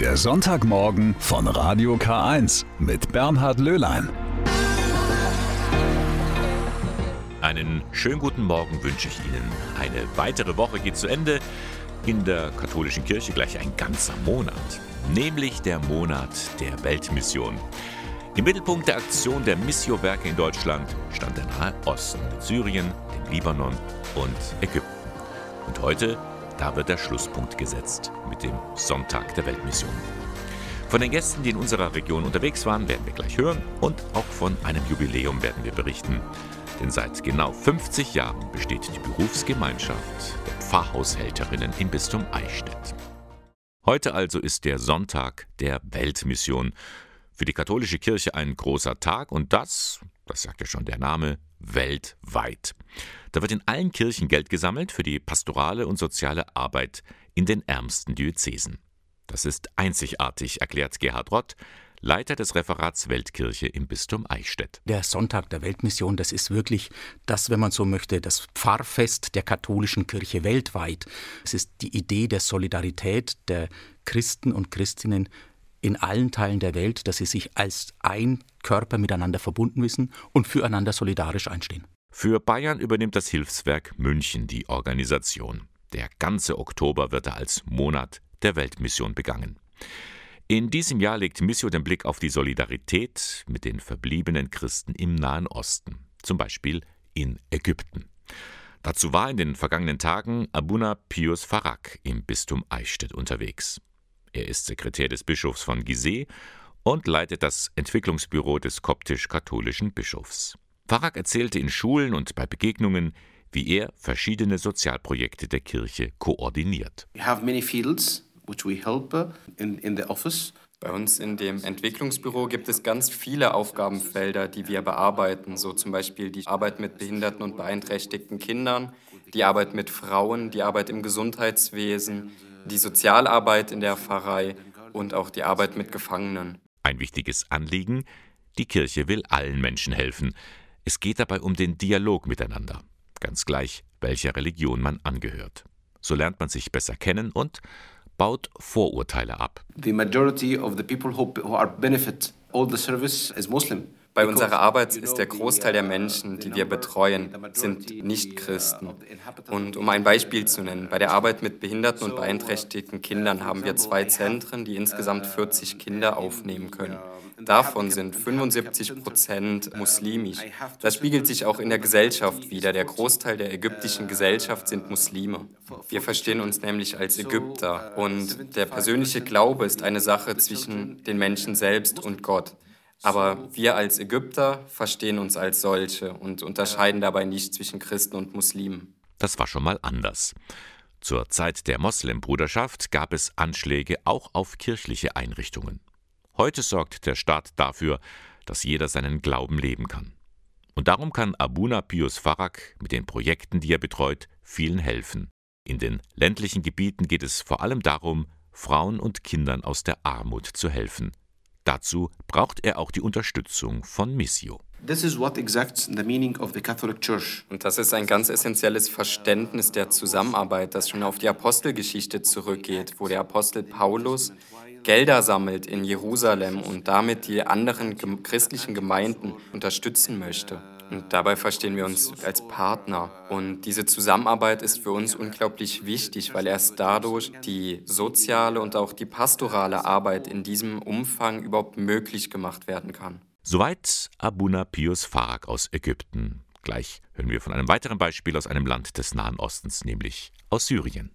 Der Sonntagmorgen von Radio K1 mit Bernhard Löhlein. Einen schönen guten Morgen wünsche ich Ihnen. Eine weitere Woche geht zu Ende. In der katholischen Kirche gleich ein ganzer Monat, nämlich der Monat der Weltmission. Im Mittelpunkt der Aktion der Missio-Werke in Deutschland stand der Nahe Osten mit Syrien, dem Libanon und Ägypten. Und heute, da wird der Schlusspunkt gesetzt mit dem Sonntag der Weltmission. Von den Gästen, die in unserer Region unterwegs waren, werden wir gleich hören und auch von einem Jubiläum werden wir berichten. Denn seit genau 50 Jahren besteht die Berufsgemeinschaft der Pfarrhaushälterinnen im Bistum Eichstätt. Heute also ist der Sonntag der Weltmission für die katholische Kirche ein großer Tag und das, das sagt ja schon der Name, weltweit. Da wird in allen Kirchen Geld gesammelt für die pastorale und soziale Arbeit in den ärmsten Diözesen. Das ist einzigartig, erklärt Gerhard Rott, Leiter des Referats Weltkirche im Bistum Eichstätt. Der Sonntag der Weltmission, das ist wirklich das, wenn man so möchte, das Pfarrfest der katholischen Kirche weltweit. Es ist die Idee der Solidarität der Christen und Christinnen in allen Teilen der Welt, dass sie sich als ein Körper miteinander verbunden wissen und füreinander solidarisch einstehen. Für Bayern übernimmt das Hilfswerk München die Organisation. Der ganze Oktober wird da als Monat der Weltmission begangen. In diesem Jahr legt Missio den Blick auf die Solidarität mit den verbliebenen Christen im Nahen Osten, zum Beispiel in Ägypten. Dazu war in den vergangenen Tagen Abuna Pius Farak im Bistum Eichstätt unterwegs. Er ist Sekretär des Bischofs von Gizeh und leitet das Entwicklungsbüro des koptisch-katholischen Bischofs. Farag erzählte in Schulen und bei Begegnungen, wie er verschiedene Sozialprojekte der Kirche koordiniert. We have many fields which we help uh, in, in the office. Bei uns in dem Entwicklungsbüro gibt es ganz viele Aufgabenfelder, die wir bearbeiten, so zum Beispiel die Arbeit mit behinderten und beeinträchtigten Kindern, die Arbeit mit Frauen, die Arbeit im Gesundheitswesen, die Sozialarbeit in der Pfarrei und auch die Arbeit mit Gefangenen. Ein wichtiges Anliegen, die Kirche will allen Menschen helfen. Es geht dabei um den Dialog miteinander, ganz gleich, welcher Religion man angehört. So lernt man sich besser kennen und baut Vorurteile ab. The majority of the people who, who are benefit all the service is Muslim. Bei unserer Arbeit ist der Großteil der Menschen, die wir betreuen, sind Nicht-Christen. Und um ein Beispiel zu nennen, bei der Arbeit mit behinderten und beeinträchtigten Kindern haben wir zwei Zentren, die insgesamt 40 Kinder aufnehmen können. Davon sind 75 Prozent muslimisch. Das spiegelt sich auch in der Gesellschaft wider. Der Großteil der ägyptischen Gesellschaft sind Muslime. Wir verstehen uns nämlich als Ägypter. Und der persönliche Glaube ist eine Sache zwischen den Menschen selbst und Gott. Aber wir als Ägypter verstehen uns als solche und unterscheiden dabei nicht zwischen Christen und Muslimen. Das war schon mal anders. Zur Zeit der Moslembruderschaft gab es Anschläge auch auf kirchliche Einrichtungen. Heute sorgt der Staat dafür, dass jeder seinen Glauben leben kann. Und darum kann Abuna Pius Farak mit den Projekten, die er betreut, vielen helfen. In den ländlichen Gebieten geht es vor allem darum, Frauen und Kindern aus der Armut zu helfen. Dazu braucht er auch die Unterstützung von Missio. This is what exacts the meaning of the Catholic Church. Und das ist ein ganz essentielles Verständnis der Zusammenarbeit, das schon auf die Apostelgeschichte zurückgeht, wo der Apostel Paulus Gelder sammelt in Jerusalem und damit die anderen christlichen Gemeinden unterstützen möchte. Und dabei verstehen wir uns als Partner. Und diese Zusammenarbeit ist für uns unglaublich wichtig, weil erst dadurch die soziale und auch die pastorale Arbeit in diesem Umfang überhaupt möglich gemacht werden kann. Soweit Abuna Pius Farag aus Ägypten. Gleich hören wir von einem weiteren Beispiel aus einem Land des Nahen Ostens, nämlich aus Syrien.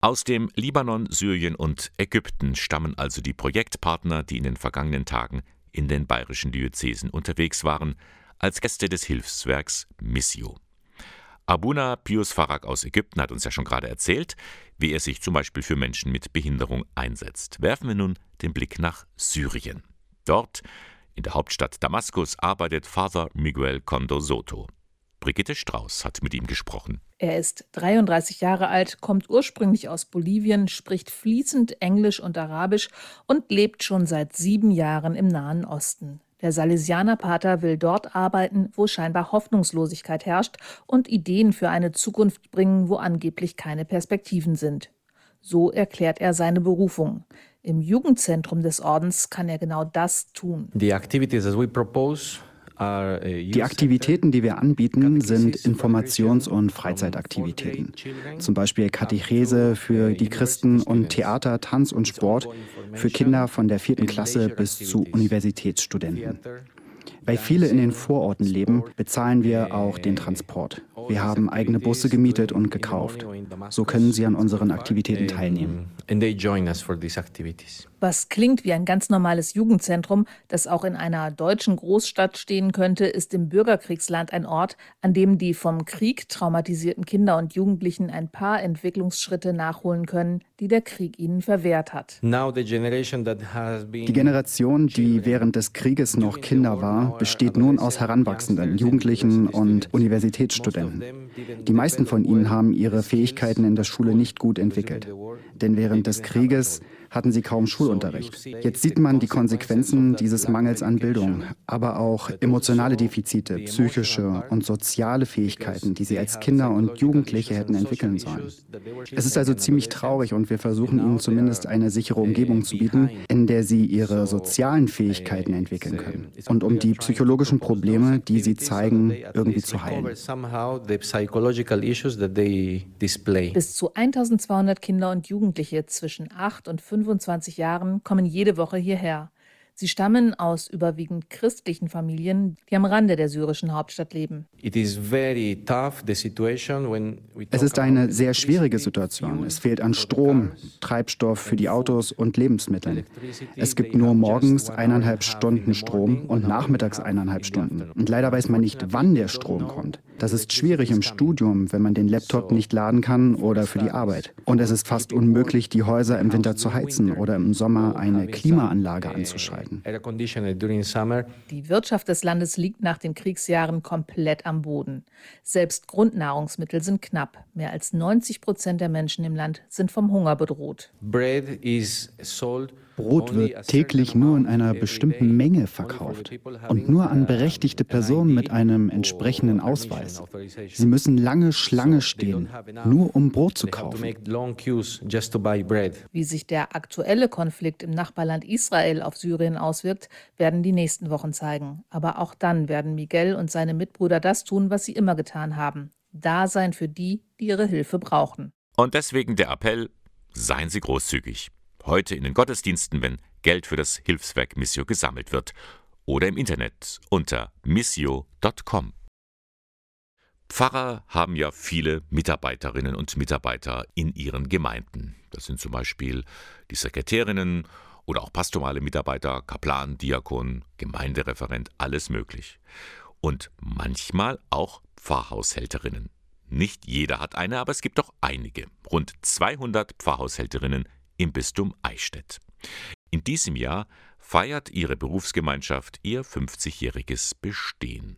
Aus dem Libanon, Syrien und Ägypten stammen also die Projektpartner, die in den vergangenen Tagen in den bayerischen Diözesen unterwegs waren, als Gäste des Hilfswerks Missio. Abuna Pius Farag aus Ägypten hat uns ja schon gerade erzählt, wie er sich zum Beispiel für Menschen mit Behinderung einsetzt. Werfen wir nun den Blick nach Syrien. Dort, in der Hauptstadt Damaskus, arbeitet Father Miguel Condo Soto. Brigitte Strauß hat mit ihm gesprochen. Er ist 33 Jahre alt, kommt ursprünglich aus Bolivien, spricht fließend Englisch und Arabisch und lebt schon seit sieben Jahren im Nahen Osten. Der Salesianerpater will dort arbeiten, wo scheinbar Hoffnungslosigkeit herrscht und Ideen für eine Zukunft bringen, wo angeblich keine Perspektiven sind. So erklärt er seine Berufung. Im Jugendzentrum des Ordens kann er genau das tun. The activities that we propose die Aktivitäten, die wir anbieten, sind Informations- und Freizeitaktivitäten. Zum Beispiel Katechese für die Christen und Theater, Tanz und Sport für Kinder von der vierten Klasse bis zu Universitätsstudenten. Weil viele in den Vororten leben, bezahlen wir auch den Transport. Wir haben eigene Busse gemietet und gekauft. So können sie an unseren Aktivitäten teilnehmen. Was klingt wie ein ganz normales Jugendzentrum, das auch in einer deutschen Großstadt stehen könnte, ist im Bürgerkriegsland ein Ort, an dem die vom Krieg traumatisierten Kinder und Jugendlichen ein paar Entwicklungsschritte nachholen können, die der Krieg ihnen verwehrt hat. Die Generation, die während des Krieges noch Kinder war, besteht nun aus Heranwachsenden, Jugendlichen und Universitätsstudenten. Die meisten von ihnen haben ihre Fähigkeiten in der Schule nicht gut entwickelt. Denn während des Krieges hatten sie kaum Schulunterricht. Jetzt sieht man die Konsequenzen dieses Mangels an Bildung, aber auch emotionale Defizite, psychische und soziale Fähigkeiten, die sie als Kinder und Jugendliche hätten entwickeln sollen. Es ist also ziemlich traurig und wir versuchen ihnen zumindest eine sichere Umgebung zu bieten, in der sie ihre sozialen Fähigkeiten entwickeln können und um die psychologischen Probleme, die sie zeigen, irgendwie zu heilen. Bis zu 1200 Kinder und Jugendliche zwischen 8 und 15 25 Jahren kommen jede Woche hierher. Sie stammen aus überwiegend christlichen Familien, die am Rande der syrischen Hauptstadt leben. Es ist eine sehr schwierige Situation. Es fehlt an Strom, Treibstoff für die Autos und Lebensmitteln. Es gibt nur morgens eineinhalb Stunden Strom und nachmittags eineinhalb Stunden. Und leider weiß man nicht, wann der Strom kommt. Das ist schwierig im Studium, wenn man den Laptop nicht laden kann oder für die Arbeit. Und es ist fast unmöglich, die Häuser im Winter zu heizen oder im Sommer eine Klimaanlage anzuschalten. Die Wirtschaft des Landes liegt nach den Kriegsjahren komplett am Boden. Selbst Grundnahrungsmittel sind knapp. Mehr als 90 Prozent der Menschen im Land sind vom Hunger bedroht. Bread is sold Brot wird täglich nur in einer bestimmten Menge verkauft und nur an berechtigte Personen mit einem entsprechenden Ausweis. Sie müssen lange Schlange stehen, nur um Brot zu kaufen. Wie sich der aktuelle Konflikt im Nachbarland Israel auf Syrien auswirkt, werden die nächsten Wochen zeigen. Aber auch dann werden Miguel und seine Mitbrüder das tun, was sie immer getan haben. Da sein für die, die ihre Hilfe brauchen. Und deswegen der Appell, seien Sie großzügig heute in den Gottesdiensten, wenn Geld für das Hilfswerk Missio gesammelt wird oder im Internet unter missio.com. Pfarrer haben ja viele Mitarbeiterinnen und Mitarbeiter in ihren Gemeinden. Das sind zum Beispiel die Sekretärinnen oder auch pastorale Mitarbeiter, Kaplan, Diakon, Gemeindereferent, alles möglich. Und manchmal auch Pfarrhaushälterinnen. Nicht jeder hat eine, aber es gibt doch einige. Rund 200 Pfarrhaushälterinnen im Bistum Eichstätt. In diesem Jahr feiert ihre Berufsgemeinschaft ihr 50-jähriges Bestehen.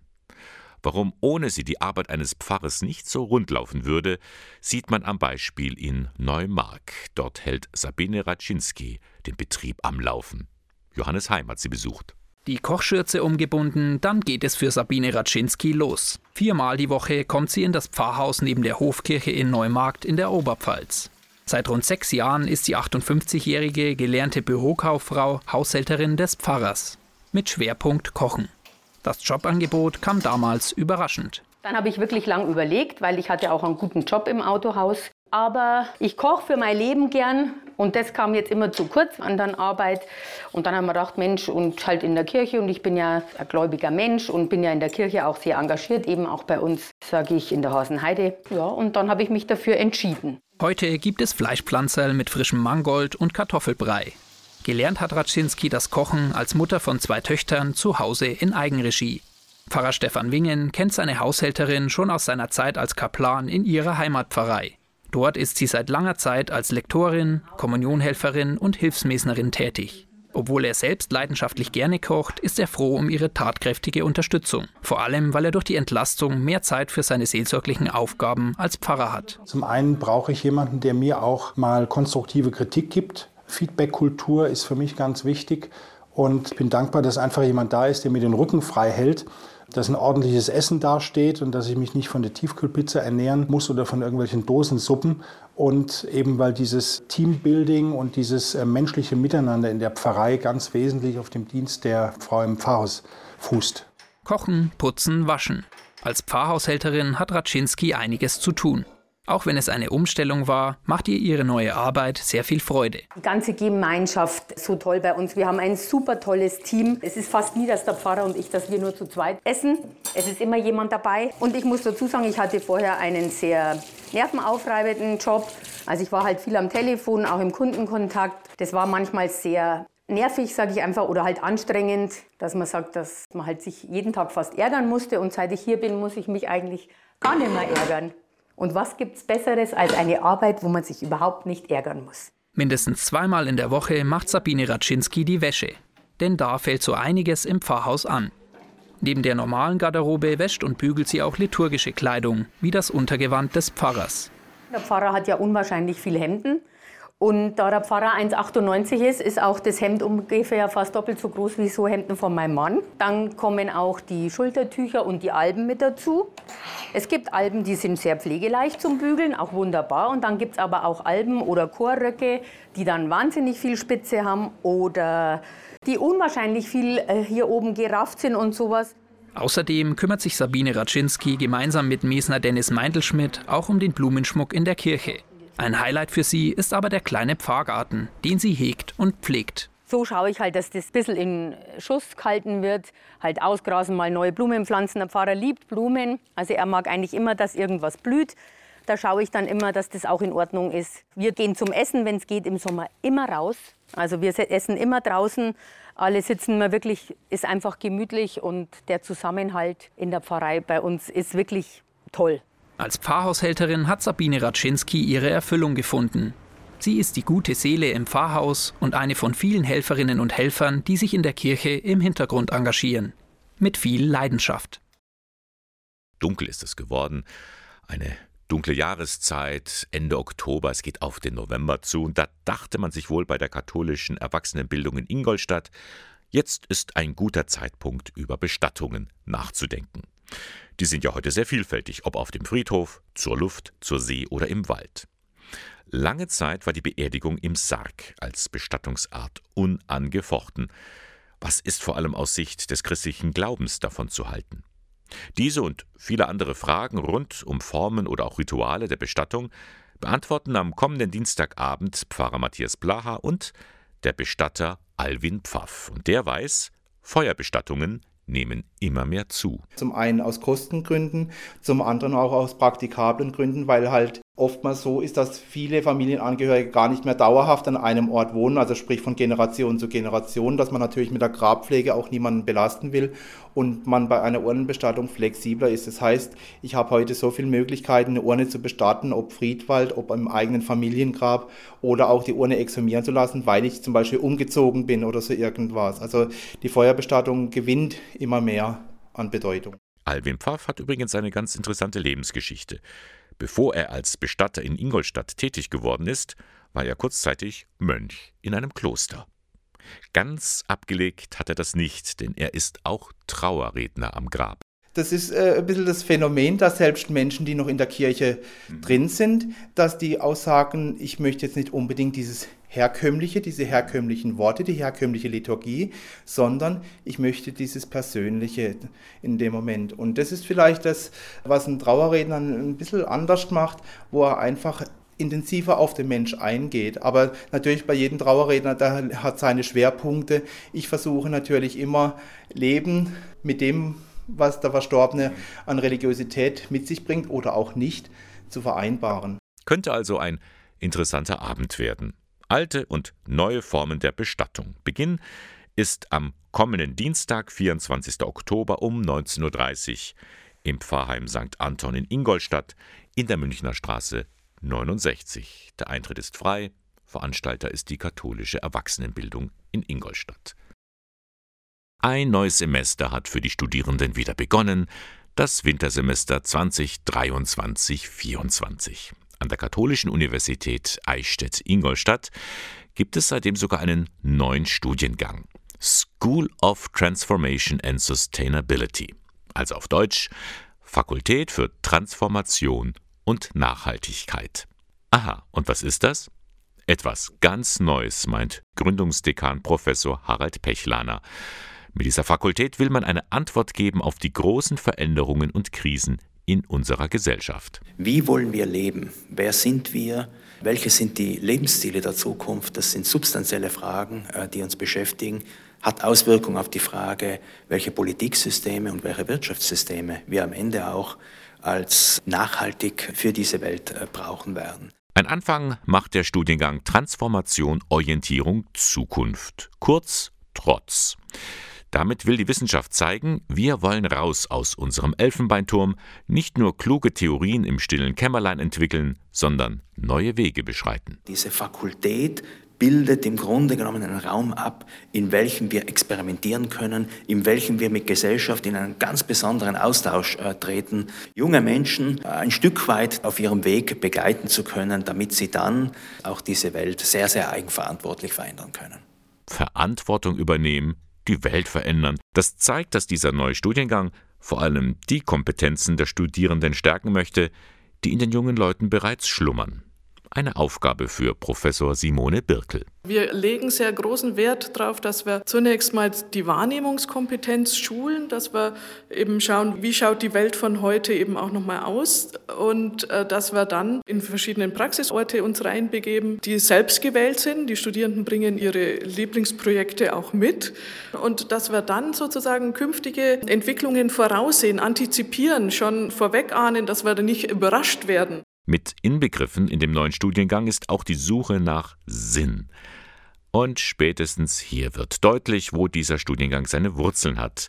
Warum ohne sie die Arbeit eines Pfarrers nicht so rund laufen würde, sieht man am Beispiel in Neumark. Dort hält Sabine Raczynski den Betrieb am Laufen. Johannes Heim hat sie besucht. Die Kochschürze umgebunden, dann geht es für Sabine Raczynski los. Viermal die Woche kommt sie in das Pfarrhaus neben der Hofkirche in Neumarkt in der Oberpfalz. Seit rund sechs Jahren ist die 58-jährige gelernte Bürokauffrau Haushälterin des Pfarrers mit Schwerpunkt Kochen. Das Jobangebot kam damals überraschend. Dann habe ich wirklich lang überlegt, weil ich hatte auch einen guten Job im Autohaus. Aber ich koche für mein Leben gern und das kam jetzt immer zu kurz an der Arbeit. Und dann haben wir gedacht, Mensch, und halt in der Kirche und ich bin ja ein gläubiger Mensch und bin ja in der Kirche auch sehr engagiert, eben auch bei uns, sage ich, in der Hasenheide. Ja, und dann habe ich mich dafür entschieden. Heute gibt es Fleischpflanzerl mit frischem Mangold und Kartoffelbrei. Gelernt hat Raczynski das Kochen als Mutter von zwei Töchtern zu Hause in Eigenregie. Pfarrer Stefan Wingen kennt seine Haushälterin schon aus seiner Zeit als Kaplan in ihrer Heimatpfarrei. Dort ist sie seit langer Zeit als Lektorin, Kommunionhelferin und Hilfsmesnerin tätig. Obwohl er selbst leidenschaftlich gerne kocht, ist er froh um ihre tatkräftige Unterstützung. Vor allem, weil er durch die Entlastung mehr Zeit für seine seelsorglichen Aufgaben als Pfarrer hat. Zum einen brauche ich jemanden, der mir auch mal konstruktive Kritik gibt. Feedback-Kultur ist für mich ganz wichtig. Und ich bin dankbar, dass einfach jemand da ist, der mir den Rücken frei hält dass ein ordentliches Essen dasteht und dass ich mich nicht von der Tiefkühlpizza ernähren muss oder von irgendwelchen Dosensuppen. Und eben weil dieses Teambuilding und dieses äh, menschliche Miteinander in der Pfarrei ganz wesentlich auf dem Dienst der Frau im Pfarrhaus fußt. Kochen, putzen, waschen. Als Pfarrhaushälterin hat Raczynski einiges zu tun. Auch wenn es eine Umstellung war, macht ihr ihre neue Arbeit sehr viel Freude. Die ganze Gemeinschaft so toll bei uns. Wir haben ein super tolles Team. Es ist fast nie, dass der Pfarrer und ich, dass wir nur zu zweit essen. Es ist immer jemand dabei. Und ich muss dazu sagen, ich hatte vorher einen sehr nervenaufreibenden Job. Also ich war halt viel am Telefon, auch im Kundenkontakt. Das war manchmal sehr nervig, sage ich einfach, oder halt anstrengend, dass man sagt, dass man halt sich jeden Tag fast ärgern musste. Und seit ich hier bin, muss ich mich eigentlich gar nicht mehr ärgern. Und was gibt es Besseres als eine Arbeit, wo man sich überhaupt nicht ärgern muss? Mindestens zweimal in der Woche macht Sabine Raczynski die Wäsche. Denn da fällt so einiges im Pfarrhaus an. Neben der normalen Garderobe wäscht und bügelt sie auch liturgische Kleidung, wie das Untergewand des Pfarrers. Der Pfarrer hat ja unwahrscheinlich viele Hemden. Und da der Pfarrer 1,98 ist, ist auch das Hemd ungefähr fast doppelt so groß wie so Hemden von meinem Mann. Dann kommen auch die Schultertücher und die Alben mit dazu. Es gibt Alben, die sind sehr pflegeleicht zum Bügeln, auch wunderbar. Und dann gibt es aber auch Alben oder Chorröcke, die dann wahnsinnig viel Spitze haben oder die unwahrscheinlich viel äh, hier oben gerafft sind und sowas. Außerdem kümmert sich Sabine Raczynski gemeinsam mit Mesner Dennis Meindelschmidt auch um den Blumenschmuck in der Kirche. Ein Highlight für sie ist aber der kleine Pfarrgarten, den sie hegt und pflegt. So schaue ich halt, dass das ein bisschen in Schuss gehalten wird. Halt ausgrasen, mal neue Blumen pflanzen. Der Pfarrer liebt Blumen. Also er mag eigentlich immer, dass irgendwas blüht. Da schaue ich dann immer, dass das auch in Ordnung ist. Wir gehen zum Essen, wenn es geht, im Sommer immer raus. Also wir essen immer draußen. Alle sitzen wir wirklich, ist einfach gemütlich und der Zusammenhalt in der Pfarrei bei uns ist wirklich toll. Als Pfarrhaushälterin hat Sabine Raczynski ihre Erfüllung gefunden. Sie ist die gute Seele im Pfarrhaus und eine von vielen Helferinnen und Helfern, die sich in der Kirche im Hintergrund engagieren. Mit viel Leidenschaft. Dunkel ist es geworden. Eine dunkle Jahreszeit, Ende Oktober, es geht auf den November zu. Und da dachte man sich wohl bei der katholischen Erwachsenenbildung in Ingolstadt, jetzt ist ein guter Zeitpunkt, über Bestattungen nachzudenken. Die sind ja heute sehr vielfältig, ob auf dem Friedhof, zur Luft, zur See oder im Wald. Lange Zeit war die Beerdigung im Sarg als Bestattungsart unangefochten. Was ist vor allem aus Sicht des christlichen Glaubens davon zu halten? Diese und viele andere Fragen rund um Formen oder auch Rituale der Bestattung beantworten am kommenden Dienstagabend Pfarrer Matthias Blaha und der Bestatter Alwin Pfaff. Und der weiß, Feuerbestattungen nehmen immer mehr zu. Zum einen aus Kostengründen, zum anderen auch aus praktikablen Gründen, weil halt oftmals so ist, dass viele Familienangehörige gar nicht mehr dauerhaft an einem Ort wohnen, also sprich von Generation zu Generation, dass man natürlich mit der Grabpflege auch niemanden belasten will und man bei einer Urnenbestattung flexibler ist. Das heißt, ich habe heute so viele Möglichkeiten, eine Urne zu bestatten, ob Friedwald, ob im eigenen Familiengrab oder auch die Urne exhumieren zu lassen, weil ich zum Beispiel umgezogen bin oder so irgendwas. Also die Feuerbestattung gewinnt immer mehr an Bedeutung. Alwin Pfaff hat übrigens eine ganz interessante Lebensgeschichte. Bevor er als Bestatter in Ingolstadt tätig geworden ist, war er kurzzeitig Mönch in einem Kloster. Ganz abgelegt hat er das nicht, denn er ist auch Trauerredner am Grab. Das ist äh, ein bisschen das Phänomen, dass selbst Menschen, die noch in der Kirche mhm. drin sind, dass die aussagen, ich möchte jetzt nicht unbedingt dieses herkömmliche, diese herkömmlichen Worte, die herkömmliche Liturgie, sondern ich möchte dieses Persönliche in dem Moment. Und das ist vielleicht das, was ein Trauerredner ein bisschen anders macht, wo er einfach intensiver auf den Mensch eingeht. Aber natürlich bei jedem Trauerredner, der hat seine Schwerpunkte. Ich versuche natürlich immer Leben mit dem, was der Verstorbene an Religiosität mit sich bringt oder auch nicht, zu vereinbaren. Könnte also ein interessanter Abend werden. Alte und neue Formen der Bestattung. Beginn ist am kommenden Dienstag, 24. Oktober um 19.30 Uhr im Pfarrheim St. Anton in Ingolstadt in der Münchner Straße 69. Der Eintritt ist frei. Veranstalter ist die katholische Erwachsenenbildung in Ingolstadt. Ein neues Semester hat für die Studierenden wieder begonnen, das Wintersemester 2023-24. An der Katholischen Universität Eichstätt-Ingolstadt gibt es seitdem sogar einen neuen Studiengang. School of Transformation and Sustainability. Also auf Deutsch Fakultät für Transformation und Nachhaltigkeit. Aha, und was ist das? Etwas ganz Neues, meint Gründungsdekan Professor Harald Pechlaner. Mit dieser Fakultät will man eine Antwort geben auf die großen Veränderungen und Krisen in unserer Gesellschaft. Wie wollen wir leben? Wer sind wir? Welche sind die Lebensstile der Zukunft? Das sind substanzielle Fragen, äh, die uns beschäftigen. Hat Auswirkungen auf die Frage, welche Politiksysteme und welche Wirtschaftssysteme wir am Ende auch als nachhaltig für diese Welt äh, brauchen werden. Ein Anfang macht der Studiengang Transformation, Orientierung, Zukunft, kurz TROTZ. Damit will die Wissenschaft zeigen, wir wollen raus aus unserem Elfenbeinturm, nicht nur kluge Theorien im stillen Kämmerlein entwickeln, sondern neue Wege beschreiten. Diese Fakultät bildet im Grunde genommen einen Raum ab, in welchem wir experimentieren können, in welchem wir mit Gesellschaft in einen ganz besonderen Austausch äh, treten, junge Menschen äh, ein Stück weit auf ihrem Weg begleiten zu können, damit sie dann auch diese Welt sehr, sehr eigenverantwortlich verändern können. Verantwortung übernehmen, die Welt verändern. Das zeigt, dass dieser neue Studiengang vor allem die Kompetenzen der Studierenden stärken möchte, die in den jungen Leuten bereits schlummern eine Aufgabe für Professor Simone Birkel. Wir legen sehr großen Wert darauf, dass wir zunächst mal die Wahrnehmungskompetenz schulen, dass wir eben schauen, wie schaut die Welt von heute eben auch nochmal aus und äh, dass wir dann in verschiedenen Praxisorte uns reinbegeben, die selbst gewählt sind. Die Studierenden bringen ihre Lieblingsprojekte auch mit und dass wir dann sozusagen künftige Entwicklungen voraussehen, antizipieren, schon vorwegahnen, dass wir da nicht überrascht werden. Mit inbegriffen in dem neuen Studiengang ist auch die Suche nach Sinn. Und spätestens hier wird deutlich, wo dieser Studiengang seine Wurzeln hat.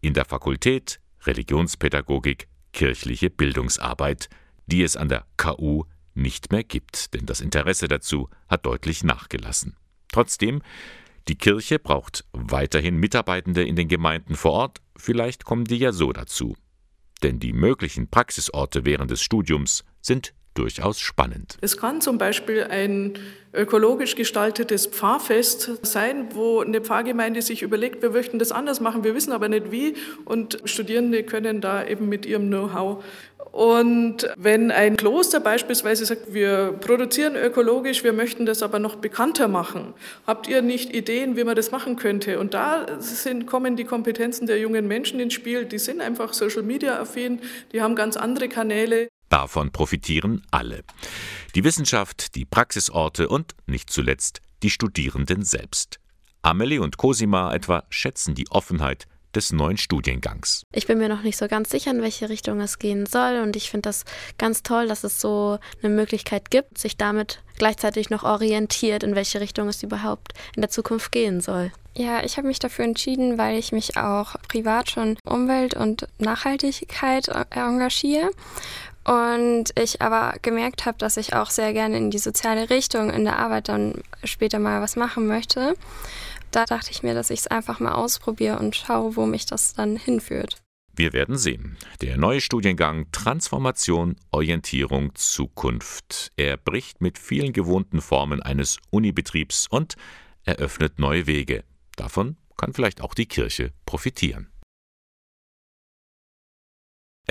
In der Fakultät Religionspädagogik, kirchliche Bildungsarbeit, die es an der KU nicht mehr gibt, denn das Interesse dazu hat deutlich nachgelassen. Trotzdem, die Kirche braucht weiterhin Mitarbeitende in den Gemeinden vor Ort, vielleicht kommen die ja so dazu. Denn die möglichen Praxisorte während des Studiums sind durchaus spannend. Es kann zum Beispiel ein ökologisch gestaltetes Pfarrfest sein, wo eine Pfarrgemeinde sich überlegt, wir möchten das anders machen, wir wissen aber nicht wie und Studierende können da eben mit ihrem Know-how und wenn ein Kloster beispielsweise sagt, wir produzieren ökologisch, wir möchten das aber noch bekannter machen, habt ihr nicht Ideen, wie man das machen könnte? Und da sind, kommen die Kompetenzen der jungen Menschen ins Spiel. Die sind einfach Social Media affin, die haben ganz andere Kanäle. Davon profitieren alle. Die Wissenschaft, die Praxisorte und nicht zuletzt die Studierenden selbst. Amelie und Cosima etwa schätzen die Offenheit des neuen Studiengangs. Ich bin mir noch nicht so ganz sicher, in welche Richtung es gehen soll und ich finde das ganz toll, dass es so eine Möglichkeit gibt, sich damit gleichzeitig noch orientiert, in welche Richtung es überhaupt in der Zukunft gehen soll. Ja, ich habe mich dafür entschieden, weil ich mich auch privat schon Umwelt und Nachhaltigkeit engagiere und ich aber gemerkt habe, dass ich auch sehr gerne in die soziale Richtung in der Arbeit dann später mal was machen möchte. Da dachte ich mir, dass ich es einfach mal ausprobiere und schaue, wo mich das dann hinführt. Wir werden sehen. Der neue Studiengang Transformation, Orientierung, Zukunft. Er bricht mit vielen gewohnten Formen eines Unibetriebs und eröffnet neue Wege. Davon kann vielleicht auch die Kirche profitieren.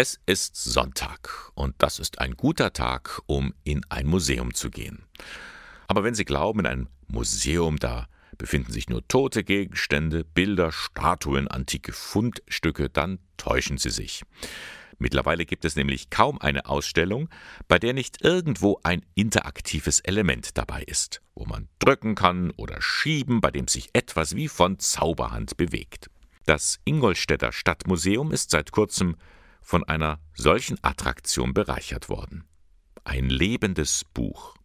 Es ist Sonntag und das ist ein guter Tag, um in ein Museum zu gehen. Aber wenn Sie glauben, in einem Museum, da befinden sich nur tote Gegenstände, Bilder, Statuen, antike Fundstücke, dann täuschen Sie sich. Mittlerweile gibt es nämlich kaum eine Ausstellung, bei der nicht irgendwo ein interaktives Element dabei ist, wo man drücken kann oder schieben, bei dem sich etwas wie von Zauberhand bewegt. Das Ingolstädter Stadtmuseum ist seit kurzem von einer solchen Attraktion bereichert worden. Ein lebendes Buch.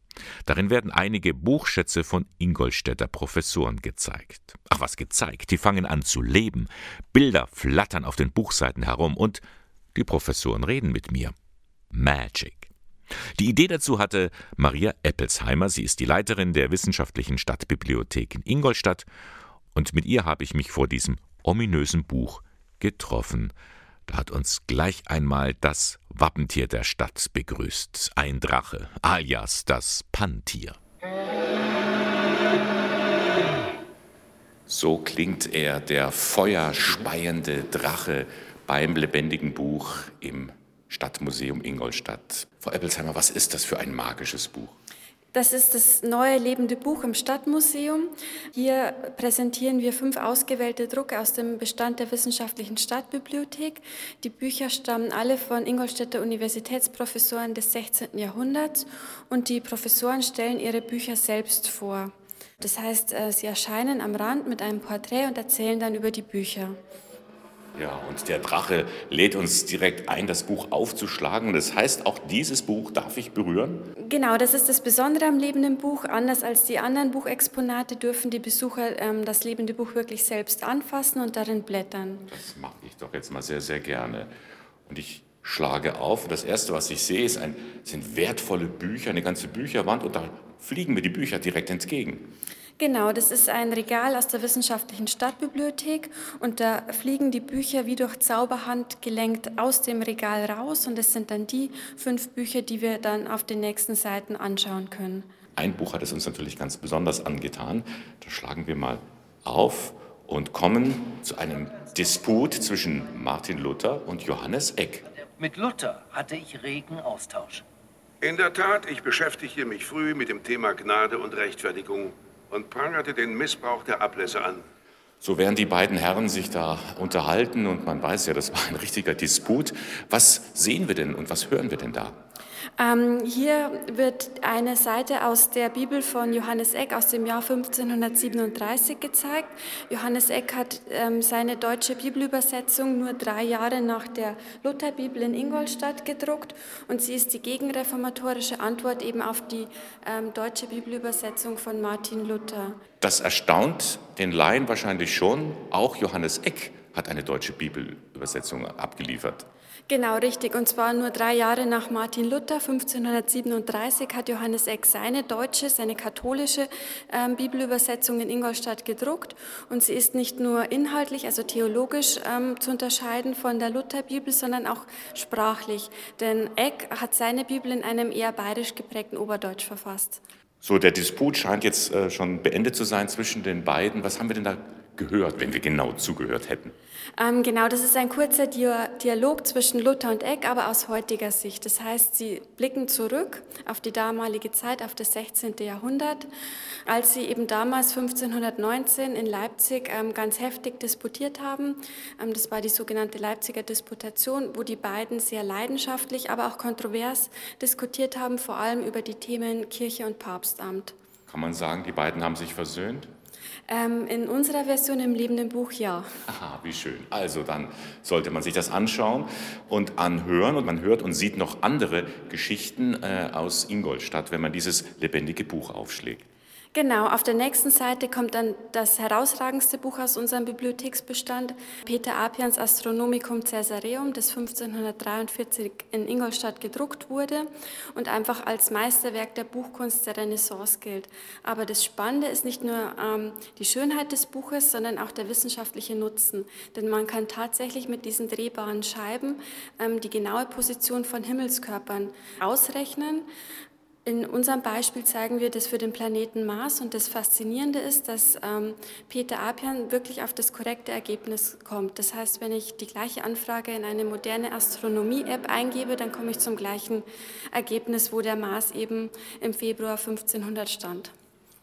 Darin werden einige Buchschätze von Ingolstädter Professoren gezeigt. Ach, was gezeigt? Die fangen an zu leben. Bilder flattern auf den Buchseiten herum und die Professoren reden mit mir. Magic. Die Idee dazu hatte Maria Eppelsheimer. Sie ist die Leiterin der Wissenschaftlichen Stadtbibliothek in Ingolstadt. Und mit ihr habe ich mich vor diesem ominösen Buch getroffen. Da hat uns gleich einmal das Wappentier der Stadt begrüßt, ein Drache, alias das Panntier. So klingt er, der feuerspeiende Drache beim lebendigen Buch im Stadtmuseum Ingolstadt. Frau Eppelsheimer, was ist das für ein magisches Buch? Das ist das neue lebende Buch im Stadtmuseum. Hier präsentieren wir fünf ausgewählte Drucke aus dem Bestand der Wissenschaftlichen Stadtbibliothek. Die Bücher stammen alle von Ingolstädter Universitätsprofessoren des 16. Jahrhunderts und die Professoren stellen ihre Bücher selbst vor. Das heißt, äh, sie erscheinen am Rand mit einem Porträt und erzählen dann über die Bücher. Ja, und der Drache lädt uns direkt ein, das Buch aufzuschlagen. Das heißt, auch dieses Buch darf ich berühren? Genau, das ist das Besondere am lebenden Buch. Anders als die anderen Buchexponate dürfen die Besucher ähm, das lebende Buch wirklich selbst anfassen und darin blättern. Das mache ich doch jetzt mal sehr, sehr gerne. Und ich schlage auf und das Erste, was ich sehe, ein, sind wertvolle Bücher, eine ganze Bücherwand und da fliegen mir die Bücher direkt entgegen. Genau, das ist ein Regal aus der Wissenschaftlichen Stadtbibliothek und da fliegen die Bücher wie durch Zauberhand gelenkt aus dem Regal raus und es sind dann die fünf Bücher, die wir dann auf den nächsten Seiten anschauen können. Ein Buch hat es uns natürlich ganz besonders angetan. Da schlagen wir mal auf und kommen zu einem Disput zwischen Martin Luther und Johannes Eck. Mit Luther hatte ich regen Austausch. In der Tat, ich beschäftigte mich früh mit dem Thema Gnade und Rechtfertigung und prangerte den Missbrauch der Ablässe an. So werden die beiden Herren sich da unterhalten und man weiß ja, das war ein richtiger Disput. Was sehen wir denn und was hören wir denn da? Ähm, hier wird eine Seite aus der Bibel von Johannes Eck aus dem Jahr 1537 gezeigt. Johannes Eck hat ähm, seine deutsche Bibelübersetzung nur drei Jahre nach der Lutherbibel in Ingolstadt gedruckt und sie ist die gegenreformatorische Antwort eben auf die ähm, deutsche Bibelübersetzung von Martin Luther. Das erstaunt den Laien wahrscheinlich schon. Auch Johannes Eck hat eine deutsche Bibelübersetzung abgeliefert. Genau, richtig. Und zwar nur drei Jahre nach Martin Luther, 1537, hat Johannes Eck seine deutsche, seine katholische ähm, Bibelübersetzung in Ingolstadt gedruckt. Und sie ist nicht nur inhaltlich, also theologisch ähm, zu unterscheiden von der Lutherbibel, sondern auch sprachlich. Denn Eck hat seine Bibel in einem eher bayerisch geprägten Oberdeutsch verfasst. So, der Disput scheint jetzt äh, schon beendet zu sein zwischen den beiden. Was haben wir denn da gehört, wenn wir genau zugehört hätten? Ähm, genau, das ist ein kurzer Dialog zwischen Luther und Eck, aber aus heutiger Sicht. Das heißt, sie blicken zurück auf die damalige Zeit, auf das 16. Jahrhundert, als sie eben damals 1519 in Leipzig ähm, ganz heftig disputiert haben. Ähm, das war die sogenannte Leipziger Disputation, wo die beiden sehr leidenschaftlich, aber auch kontrovers diskutiert haben, vor allem über die Themen Kirche und Papstamt. Kann man sagen, die beiden haben sich versöhnt? Ähm, in unserer Version im lebenden Buch ja. Aha, wie schön. Also dann sollte man sich das anschauen und anhören und man hört und sieht noch andere Geschichten äh, aus Ingolstadt, wenn man dieses lebendige Buch aufschlägt. Genau, auf der nächsten Seite kommt dann das herausragendste Buch aus unserem Bibliotheksbestand, Peter Apians Astronomicum Caesareum, das 1543 in Ingolstadt gedruckt wurde und einfach als Meisterwerk der Buchkunst der Renaissance gilt. Aber das Spannende ist nicht nur ähm, die Schönheit des Buches, sondern auch der wissenschaftliche Nutzen. Denn man kann tatsächlich mit diesen drehbaren Scheiben ähm, die genaue Position von Himmelskörpern ausrechnen in unserem Beispiel zeigen wir das für den Planeten Mars und das Faszinierende ist, dass ähm, Peter Apian wirklich auf das korrekte Ergebnis kommt. Das heißt, wenn ich die gleiche Anfrage in eine moderne Astronomie-App eingebe, dann komme ich zum gleichen Ergebnis, wo der Mars eben im Februar 1500 stand.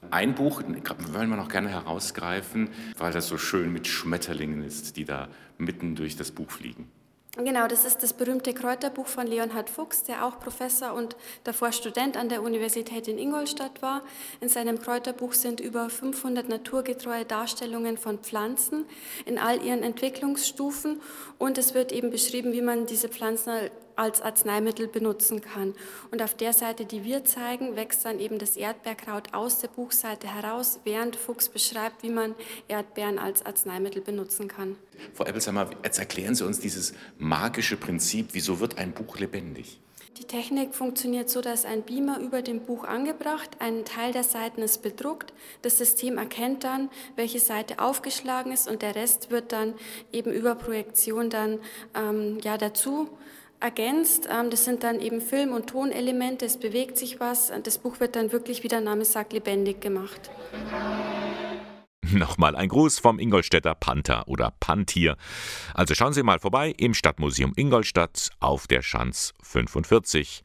Ein Buch wollen wir noch gerne herausgreifen, weil das so schön mit Schmetterlingen ist, die da mitten durch das Buch fliegen. Genau, das ist das berühmte Kräuterbuch von Leonhard Fuchs, der auch Professor und davor Student an der Universität in Ingolstadt war. In seinem Kräuterbuch sind über 500 naturgetreue Darstellungen von Pflanzen in all ihren Entwicklungsstufen und es wird eben beschrieben, wie man diese Pflanzen als Arzneimittel benutzen kann. Und auf der Seite, die wir zeigen, wächst dann eben das Erdbeerkraut aus der Buchseite heraus, während Fuchs beschreibt, wie man Erdbeeren als Arzneimittel benutzen kann. Frau Ebbelsheimer, jetzt erklären Sie uns dieses magische Prinzip, wieso wird ein Buch lebendig? Die Technik funktioniert so, dass ein Beamer über dem Buch angebracht, ein Teil der Seiten ist bedruckt, das System erkennt dann, welche Seite aufgeschlagen ist und der Rest wird dann eben über Projektion dann ähm, ja, dazu ergänzt. Ähm, das sind dann eben Film- und Tonelemente, es bewegt sich was. Das Buch wird dann wirklich, wie der Name sagt, lebendig gemacht. Nochmal ein Gruß vom Ingolstädter Panther oder Pantier. Also schauen Sie mal vorbei im Stadtmuseum Ingolstadt auf der Schanz 45.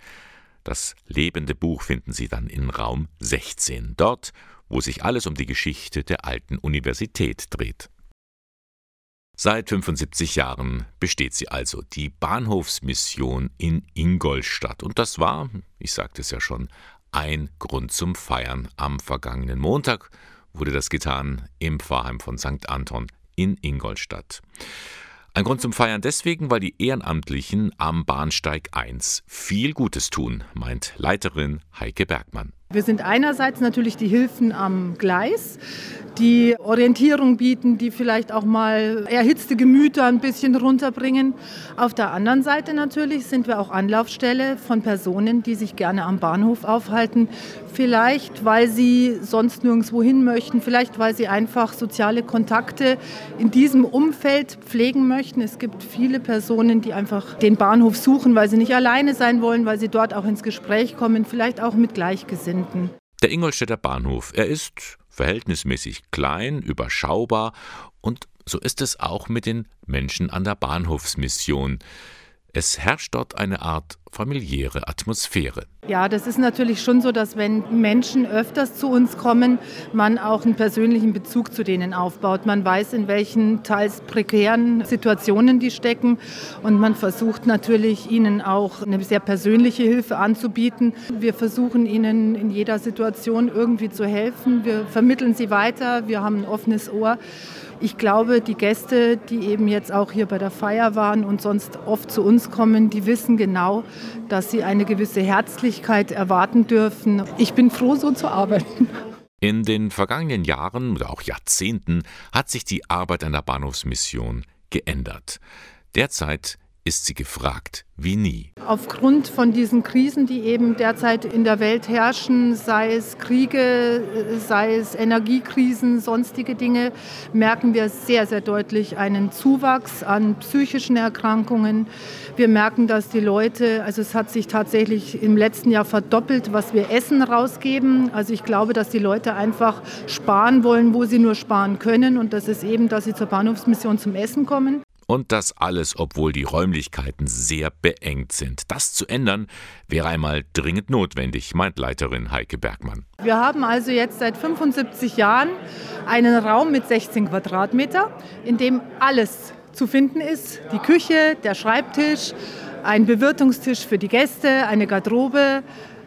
Das lebende Buch finden Sie dann in Raum 16, dort, wo sich alles um die Geschichte der alten Universität dreht. Seit 75 Jahren besteht sie also, die Bahnhofsmission in Ingolstadt. Und das war, ich sagte es ja schon, ein Grund zum Feiern. Am vergangenen Montag wurde das getan im Pfarrheim von St. Anton in Ingolstadt. Ein Grund zum Feiern deswegen, weil die Ehrenamtlichen am Bahnsteig 1 viel Gutes tun, meint Leiterin Heike Bergmann. Wir sind einerseits natürlich die Hilfen am Gleis, die Orientierung bieten, die vielleicht auch mal erhitzte Gemüter ein bisschen runterbringen. Auf der anderen Seite natürlich sind wir auch Anlaufstelle von Personen, die sich gerne am Bahnhof aufhalten. Vielleicht, weil sie sonst nirgendwo hin möchten, vielleicht, weil sie einfach soziale Kontakte in diesem Umfeld pflegen möchten. Es gibt viele Personen, die einfach den Bahnhof suchen, weil sie nicht alleine sein wollen, weil sie dort auch ins Gespräch kommen, vielleicht auch mit Gleichgesinnten. Der Ingolstädter Bahnhof, er ist verhältnismäßig klein, überschaubar und so ist es auch mit den Menschen an der Bahnhofsmission. Es herrscht dort eine Art familiäre Atmosphäre. Ja, das ist natürlich schon so, dass wenn Menschen öfters zu uns kommen, man auch einen persönlichen Bezug zu denen aufbaut. Man weiß, in welchen teils prekären Situationen die stecken und man versucht natürlich, ihnen auch eine sehr persönliche Hilfe anzubieten. Wir versuchen ihnen in jeder Situation irgendwie zu helfen. Wir vermitteln sie weiter, wir haben ein offenes Ohr. Ich glaube, die Gäste, die eben jetzt auch hier bei der Feier waren und sonst oft zu uns kommen, die wissen genau, dass sie eine gewisse Herzlichkeit erwarten dürfen. Ich bin froh, so zu arbeiten. In den vergangenen Jahren oder auch Jahrzehnten hat sich die Arbeit an der Bahnhofsmission geändert. Derzeit ist sie gefragt wie nie. Aufgrund von diesen Krisen, die eben derzeit in der Welt herrschen, sei es Kriege, sei es Energiekrisen, sonstige Dinge, merken wir sehr, sehr deutlich einen Zuwachs an psychischen Erkrankungen. Wir merken, dass die Leute, also es hat sich tatsächlich im letzten Jahr verdoppelt, was wir Essen rausgeben. Also ich glaube, dass die Leute einfach sparen wollen, wo sie nur sparen können. Und das ist eben, dass sie zur Bahnhofsmission zum Essen kommen. Und das alles, obwohl die Räumlichkeiten sehr beengt sind. Das zu ändern wäre einmal dringend notwendig, meint Leiterin Heike Bergmann. Wir haben also jetzt seit 75 Jahren einen Raum mit 16 Quadratmeter, in dem alles zu finden ist. Die Küche, der Schreibtisch, ein Bewirtungstisch für die Gäste, eine Garderobe,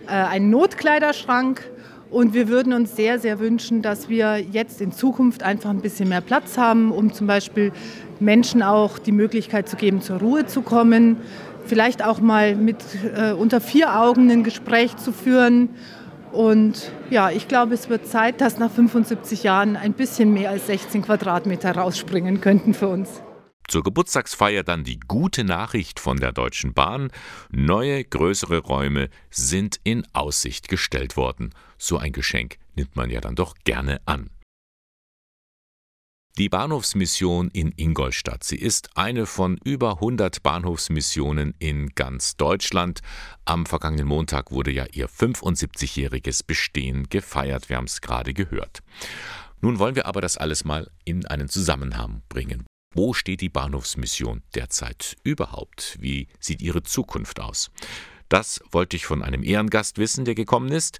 äh, ein Notkleiderschrank. Und wir würden uns sehr, sehr wünschen, dass wir jetzt in Zukunft einfach ein bisschen mehr Platz haben, um zum Beispiel Menschen auch die Möglichkeit zu geben, zur Ruhe zu kommen, vielleicht auch mal mit äh, unter vier Augen ein Gespräch zu führen. Und ja, ich glaube, es wird Zeit, dass nach 75 Jahren ein bisschen mehr als 16 Quadratmeter rausspringen könnten für uns. Zur Geburtstagsfeier dann die gute Nachricht von der Deutschen Bahn. Neue, größere Räume sind in Aussicht gestellt worden. So ein Geschenk nimmt man ja dann doch gerne an. Die Bahnhofsmission in Ingolstadt. Sie ist eine von über 100 Bahnhofsmissionen in ganz Deutschland. Am vergangenen Montag wurde ja ihr 75-jähriges Bestehen gefeiert. Wir haben es gerade gehört. Nun wollen wir aber das alles mal in einen Zusammenhang bringen. Wo steht die Bahnhofsmission derzeit überhaupt? Wie sieht ihre Zukunft aus? Das wollte ich von einem Ehrengast wissen, der gekommen ist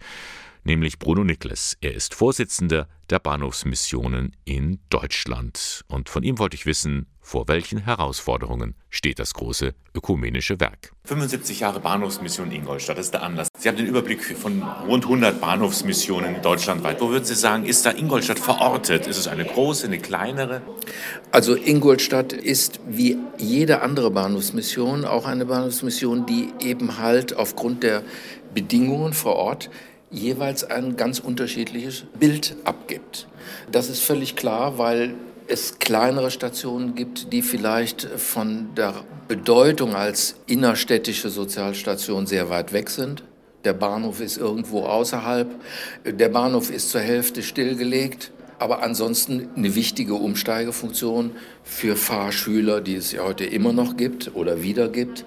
nämlich Bruno Nikles. Er ist Vorsitzender der Bahnhofsmissionen in Deutschland. Und von ihm wollte ich wissen, vor welchen Herausforderungen steht das große ökumenische Werk. 75 Jahre Bahnhofsmission Ingolstadt, das ist der Anlass. Sie haben den Überblick von rund 100 Bahnhofsmissionen deutschlandweit. Wo würden Sie sagen, ist da Ingolstadt verortet? Ist es eine große, eine kleinere? Also Ingolstadt ist wie jede andere Bahnhofsmission auch eine Bahnhofsmission, die eben halt aufgrund der Bedingungen vor Ort jeweils ein ganz unterschiedliches Bild abgibt. Das ist völlig klar, weil es kleinere Stationen gibt, die vielleicht von der Bedeutung als innerstädtische Sozialstation sehr weit weg sind. Der Bahnhof ist irgendwo außerhalb. Der Bahnhof ist zur Hälfte stillgelegt. Aber ansonsten eine wichtige Umsteigefunktion für Fahrschüler, die es ja heute immer noch gibt oder wieder gibt.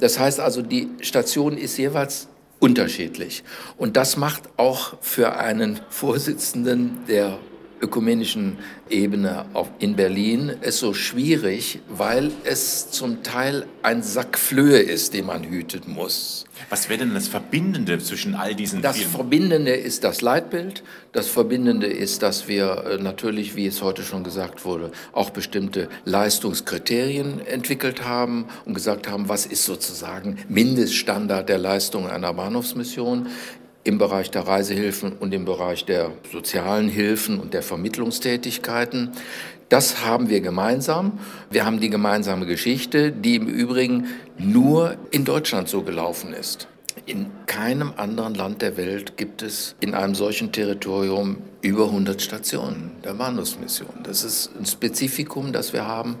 Das heißt also, die Station ist jeweils unterschiedlich. Und das macht auch für einen Vorsitzenden der ökumenischen Ebene in Berlin ist so schwierig, weil es zum Teil ein Sack Flöhe ist, den man hüten muss. Was wäre denn das Verbindende zwischen all diesen Das vielen? Verbindende ist das Leitbild. Das Verbindende ist, dass wir äh, natürlich, wie es heute schon gesagt wurde, auch bestimmte Leistungskriterien entwickelt haben und gesagt haben, was ist sozusagen Mindeststandard der Leistung einer Bahnhofsmission im Bereich der Reisehilfen und im Bereich der sozialen Hilfen und der Vermittlungstätigkeiten. Das haben wir gemeinsam. Wir haben die gemeinsame Geschichte, die im Übrigen nur in Deutschland so gelaufen ist. In keinem anderen Land der Welt gibt es in einem solchen Territorium über 100 Stationen der Bahnhofsmission. Das ist ein Spezifikum, das wir haben.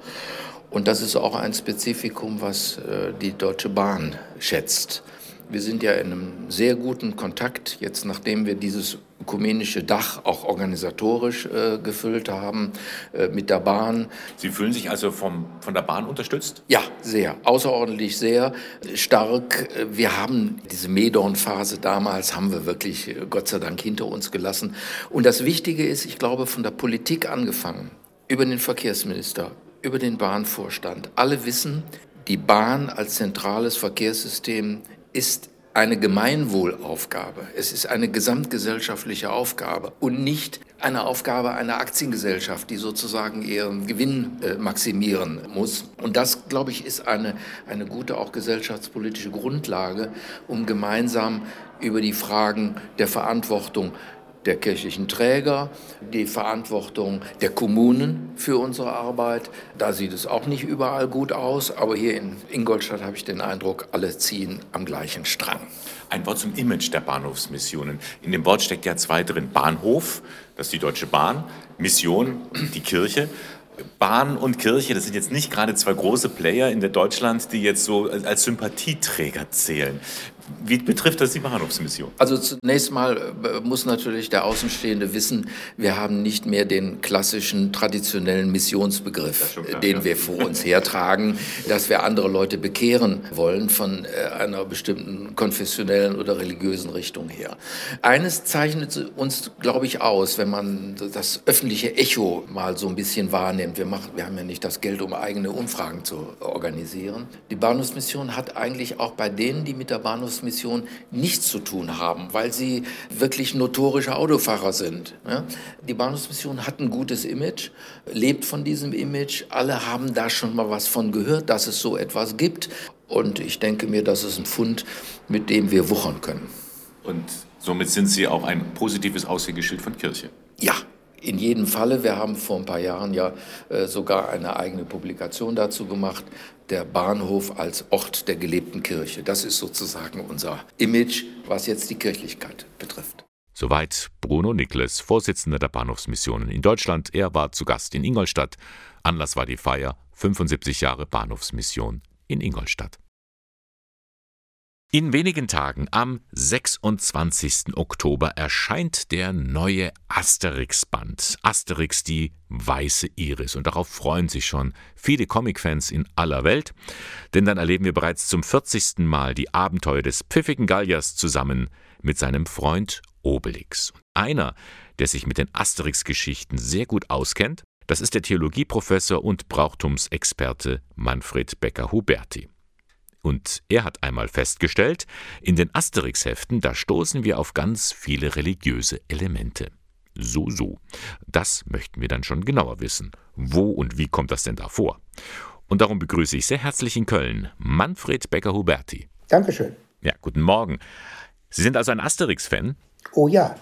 Und das ist auch ein Spezifikum, was äh, die Deutsche Bahn schätzt. Wir sind ja in einem sehr guten Kontakt, jetzt nachdem wir dieses ökumenische Dach auch organisatorisch äh, gefüllt haben äh, mit der Bahn. Sie fühlen sich also vom, von der Bahn unterstützt? Ja, sehr, außerordentlich sehr stark. Wir haben diese Medorn-Phase damals, haben wir wirklich äh, Gott sei Dank hinter uns gelassen. Und das Wichtige ist, ich glaube, von der Politik angefangen, über den Verkehrsminister, über den Bahnvorstand, alle wissen, die Bahn als zentrales Verkehrssystem ist eine Gemeinwohlaufgabe. Es ist eine gesamtgesellschaftliche Aufgabe und nicht eine Aufgabe einer Aktiengesellschaft, die sozusagen ihren Gewinn äh, maximieren muss. Und das, glaube ich, ist eine, eine gute auch gesellschaftspolitische Grundlage, um gemeinsam über die Fragen der Verantwortung der kirchlichen Träger, die Verantwortung der Kommunen für unsere Arbeit. Da sieht es auch nicht überall gut aus, aber hier in Ingolstadt habe ich den Eindruck, alle ziehen am gleichen Strang. Ein Wort zum Image der Bahnhofsmissionen. In dem Wort steckt ja zwei drin. Bahnhof, das ist die Deutsche Bahn, Mission, die Kirche. Bahn und Kirche, das sind jetzt nicht gerade zwei große Player in der Deutschland, die jetzt so als Sympathieträger zählen. Wie betrifft das die Bahnhofsmission? Also zunächst mal äh, muss natürlich der Außenstehende wissen, wir haben nicht mehr den klassischen traditionellen Missionsbegriff, klar, den ja. wir vor uns hertragen, dass wir andere Leute bekehren wollen von äh, einer bestimmten konfessionellen oder religiösen Richtung her. Eines zeichnet uns, glaube ich, aus, wenn man das öffentliche Echo mal so ein bisschen wahrnimmt. Wir, machen, wir haben ja nicht das Geld, um eigene Umfragen zu organisieren. Die Bahnhofsmission hat eigentlich auch bei denen, die mit der Bahnhofsmission Bahnhofsmission nichts zu tun haben, weil sie wirklich notorische Autofahrer sind. Die Bahnhofsmission hat ein gutes Image, lebt von diesem Image. Alle haben da schon mal was von gehört, dass es so etwas gibt. Und ich denke mir, das ist ein Fund, mit dem wir wuchern können. Und somit sind Sie auch ein positives Aushängeschild von Kirche? Ja, in jedem Falle, wir haben vor ein paar Jahren ja äh, sogar eine eigene Publikation dazu gemacht, der Bahnhof als Ort der gelebten Kirche. Das ist sozusagen unser Image, was jetzt die Kirchlichkeit betrifft. Soweit Bruno Nikles, Vorsitzender der Bahnhofsmissionen in Deutschland. Er war zu Gast in Ingolstadt. Anlass war die Feier 75 Jahre Bahnhofsmission in Ingolstadt. In wenigen Tagen, am 26. Oktober, erscheint der neue Asterix-Band. Asterix, die weiße Iris. Und darauf freuen sich schon viele Comic-Fans in aller Welt. Denn dann erleben wir bereits zum 40. Mal die Abenteuer des pfiffigen Galliers zusammen mit seinem Freund Obelix. Einer, der sich mit den Asterix-Geschichten sehr gut auskennt, das ist der Theologieprofessor und Brauchtumsexperte Manfred Becker-Huberti. Und er hat einmal festgestellt, in den Asterix-Heften, da stoßen wir auf ganz viele religiöse Elemente. So, so. Das möchten wir dann schon genauer wissen. Wo und wie kommt das denn da vor? Und darum begrüße ich sehr herzlich in Köln Manfred Becker-Huberti. Dankeschön. Ja, guten Morgen. Sie sind also ein Asterix-Fan? Oh ja,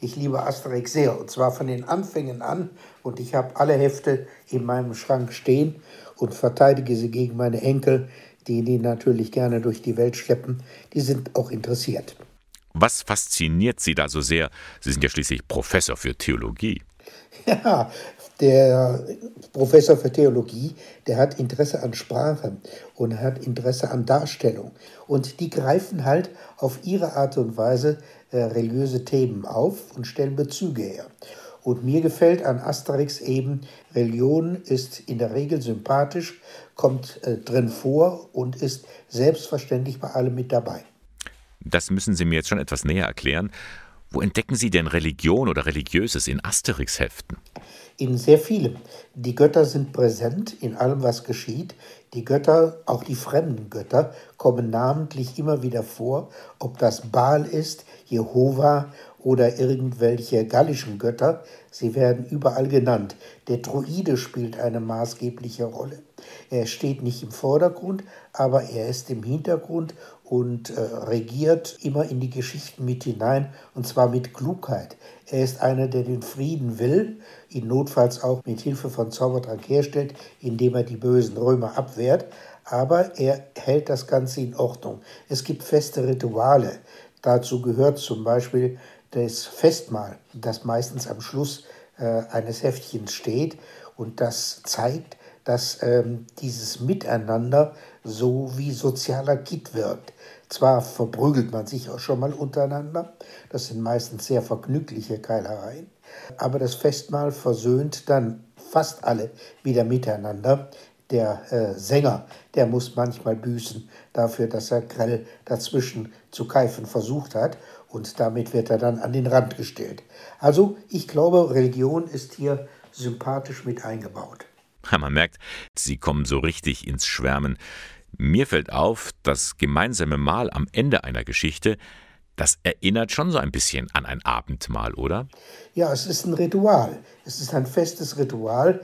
ich liebe Asterix sehr und zwar von den Anfängen an und ich habe alle Hefte in meinem Schrank stehen und verteidige sie gegen meine Enkel, die die natürlich gerne durch die Welt schleppen, die sind auch interessiert. Was fasziniert Sie da so sehr? Sie sind ja schließlich Professor für Theologie. Ja, der Professor für Theologie, der hat Interesse an Sprache und hat Interesse an Darstellung. Und die greifen halt auf ihre Art und Weise äh, religiöse Themen auf und stellen Bezüge her. Und mir gefällt an Asterix eben, Religion ist in der Regel sympathisch, kommt äh, drin vor und ist selbstverständlich bei allem mit dabei. Das müssen Sie mir jetzt schon etwas näher erklären. Wo entdecken Sie denn Religion oder Religiöses in Asterix-Heften? In sehr vielem. Die Götter sind präsent in allem, was geschieht. Die Götter, auch die fremden Götter, kommen namentlich immer wieder vor, ob das Baal ist, Jehova oder irgendwelche gallischen Götter. Sie werden überall genannt. Der Druide spielt eine maßgebliche Rolle. Er steht nicht im Vordergrund, aber er ist im Hintergrund und äh, regiert immer in die Geschichten mit hinein, und zwar mit Klugheit. Er ist einer, der den Frieden will, ihn notfalls auch mit Hilfe von Zaubertrank herstellt, indem er die bösen Römer abwehrt, aber er hält das Ganze in Ordnung. Es gibt feste Rituale. Dazu gehört zum Beispiel das Festmahl, das meistens am Schluss äh, eines Heftchens steht und das zeigt, dass ähm, dieses Miteinander so wie sozialer Gitt wirkt. Zwar verprügelt man sich auch schon mal untereinander, das sind meistens sehr vergnügliche Keilereien, aber das Festmahl versöhnt dann fast alle wieder miteinander. Der äh, Sänger, der muss manchmal büßen dafür, dass er grell dazwischen zu keifen versucht hat und damit wird er dann an den Rand gestellt. Also ich glaube, Religion ist hier sympathisch mit eingebaut. Man merkt, Sie kommen so richtig ins Schwärmen. Mir fällt auf, das gemeinsame Mahl am Ende einer Geschichte, das erinnert schon so ein bisschen an ein Abendmahl, oder? Ja, es ist ein Ritual. Es ist ein festes Ritual.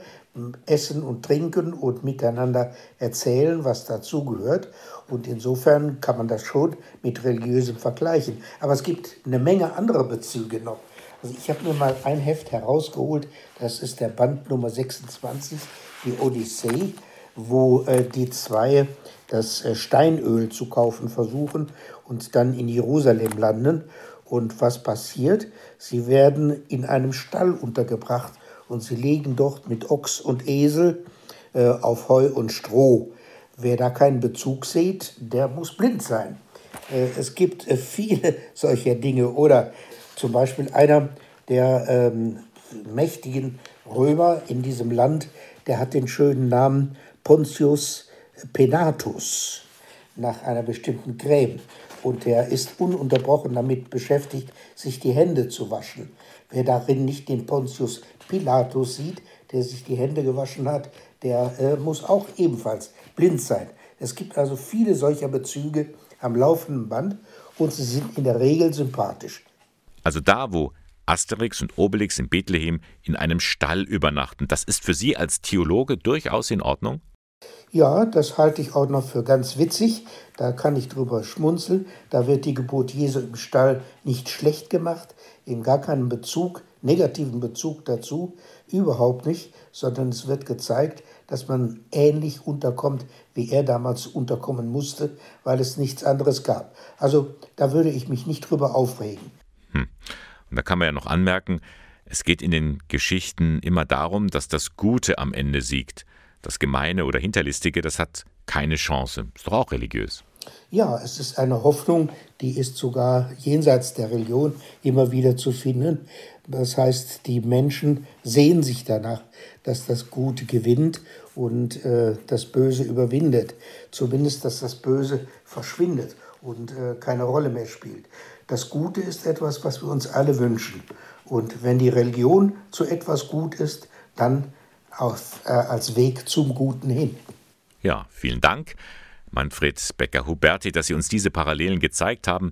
Essen und trinken und miteinander erzählen, was dazugehört. Und insofern kann man das schon mit religiösem vergleichen. Aber es gibt eine Menge anderer Bezüge noch. Also ich habe mir mal ein Heft herausgeholt, das ist der Band Nummer 26, die Odyssee, wo äh, die zwei das äh, Steinöl zu kaufen versuchen und dann in Jerusalem landen. Und was passiert? Sie werden in einem Stall untergebracht und sie legen dort mit Ochs und Esel äh, auf Heu und Stroh. Wer da keinen Bezug sieht, der muss blind sein. Äh, es gibt äh, viele solcher Dinge. Oder zum Beispiel einer der ähm, mächtigen Römer in diesem Land, der hat den schönen Namen Pontius Penatus nach einer bestimmten Gräben. Und er ist ununterbrochen damit beschäftigt, sich die Hände zu waschen. Wer darin nicht den Pontius Pilatus sieht, der sich die Hände gewaschen hat, der äh, muss auch ebenfalls blind sein. Es gibt also viele solcher Bezüge am laufenden Band und sie sind in der Regel sympathisch. Also da, wo Asterix und Obelix in Bethlehem in einem Stall übernachten, das ist für Sie als Theologe durchaus in Ordnung? Ja, das halte ich auch noch für ganz witzig. Da kann ich drüber schmunzeln. Da wird die Geburt Jesu im Stall nicht schlecht gemacht, in gar keinem Bezug negativen Bezug dazu, überhaupt nicht, sondern es wird gezeigt, dass man ähnlich unterkommt, wie er damals unterkommen musste, weil es nichts anderes gab. Also da würde ich mich nicht drüber aufregen. Hm. Und da kann man ja noch anmerken, es geht in den Geschichten immer darum, dass das Gute am Ende siegt. Das Gemeine oder Hinterlistige, das hat keine Chance. Ist doch auch religiös. Ja, es ist eine Hoffnung, die ist sogar jenseits der Religion immer wieder zu finden. Das heißt, die Menschen sehen sich danach, dass das Gute gewinnt und äh, das Böse überwindet. Zumindest, dass das Böse verschwindet und äh, keine Rolle mehr spielt. Das Gute ist etwas, was wir uns alle wünschen. Und wenn die Religion zu etwas gut ist, dann auf, äh, als Weg zum Guten hin. Ja, vielen Dank. Manfred Becker-Huberti, dass Sie uns diese Parallelen gezeigt haben.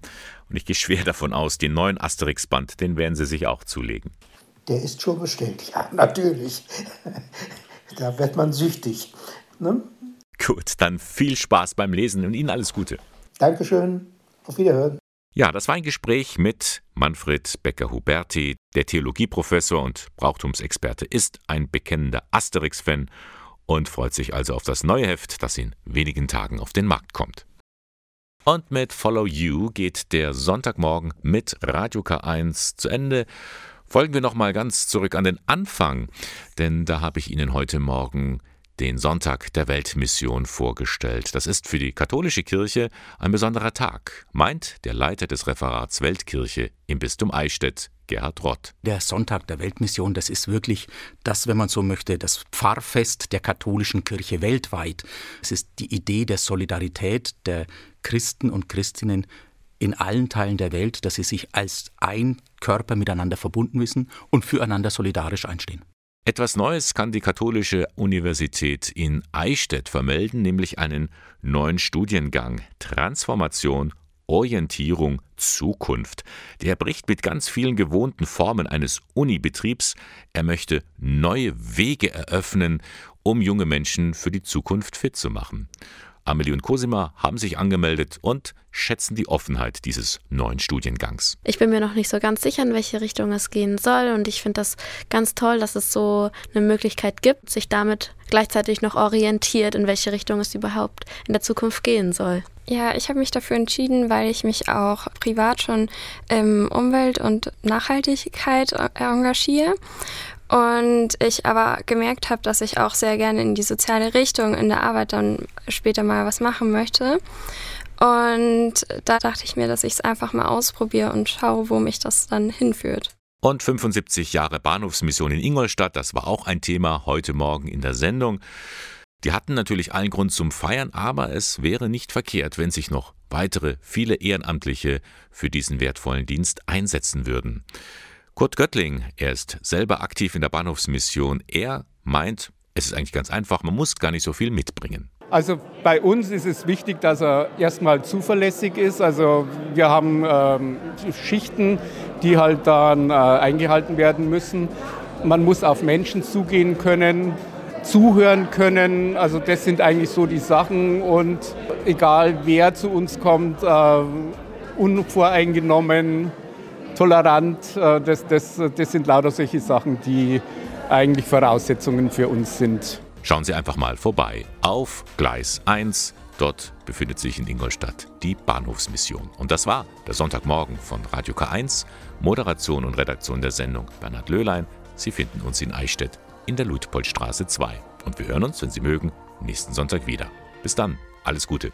Und ich gehe schwer davon aus, den neuen Asterix-Band, den werden Sie sich auch zulegen. Der ist schon bestellt, ja, natürlich. da wird man süchtig. Ne? Gut, dann viel Spaß beim Lesen und Ihnen alles Gute. Dankeschön. Auf Wiederhören. Ja, das war ein Gespräch mit Manfred Becker-Huberti. Der Theologieprofessor und Brauchtumsexperte ist ein bekennender Asterix-Fan und freut sich also auf das neue Heft, das in wenigen Tagen auf den Markt kommt. Und mit Follow You geht der Sonntagmorgen mit Radio K1 zu Ende. Folgen wir nochmal ganz zurück an den Anfang, denn da habe ich Ihnen heute Morgen den Sonntag der Weltmission vorgestellt. Das ist für die katholische Kirche ein besonderer Tag, meint der Leiter des Referats Weltkirche im Bistum Eichstätt, Gerhard Rott. Der Sonntag der Weltmission, das ist wirklich das, wenn man so möchte, das Pfarrfest der katholischen Kirche weltweit. Es ist die Idee der Solidarität der Christen und Christinnen in allen Teilen der Welt, dass sie sich als ein Körper miteinander verbunden wissen und füreinander solidarisch einstehen. Etwas Neues kann die Katholische Universität in Eichstätt vermelden, nämlich einen neuen Studiengang Transformation Orientierung Zukunft. Der bricht mit ganz vielen gewohnten Formen eines Unibetriebs. Er möchte neue Wege eröffnen, um junge Menschen für die Zukunft fit zu machen. Amelie und Cosima haben sich angemeldet und schätzen die Offenheit dieses neuen Studiengangs. Ich bin mir noch nicht so ganz sicher, in welche Richtung es gehen soll und ich finde das ganz toll, dass es so eine Möglichkeit gibt, sich damit gleichzeitig noch orientiert, in welche Richtung es überhaupt in der Zukunft gehen soll. Ja, ich habe mich dafür entschieden, weil ich mich auch privat schon im Umwelt- und Nachhaltigkeit engagiere und ich aber gemerkt habe, dass ich auch sehr gerne in die soziale Richtung in der Arbeit dann später mal was machen möchte. Und da dachte ich mir, dass ich es einfach mal ausprobiere und schaue, wo mich das dann hinführt. Und 75 Jahre Bahnhofsmission in Ingolstadt, das war auch ein Thema heute Morgen in der Sendung. Die hatten natürlich allen Grund zum Feiern, aber es wäre nicht verkehrt, wenn sich noch weitere, viele Ehrenamtliche für diesen wertvollen Dienst einsetzen würden. Kurt Göttling, er ist selber aktiv in der Bahnhofsmission. Er meint, es ist eigentlich ganz einfach, man muss gar nicht so viel mitbringen. Also bei uns ist es wichtig, dass er erstmal zuverlässig ist. Also wir haben ähm, Schichten, die halt dann äh, eingehalten werden müssen. Man muss auf Menschen zugehen können, zuhören können. Also das sind eigentlich so die Sachen. Und egal wer zu uns kommt, äh, unvoreingenommen, tolerant. Äh, das, das, das sind lauter solche Sachen, die eigentlich Voraussetzungen für uns sind. Schauen Sie einfach mal vorbei auf Gleis 1. Dort befindet sich in Ingolstadt die Bahnhofsmission. Und das war der Sonntagmorgen von Radio K1. Moderation und Redaktion der Sendung Bernhard Löhlein. Sie finden uns in Eichstätt in der Luitpoldstraße 2. Und wir hören uns, wenn Sie mögen, nächsten Sonntag wieder. Bis dann, alles Gute.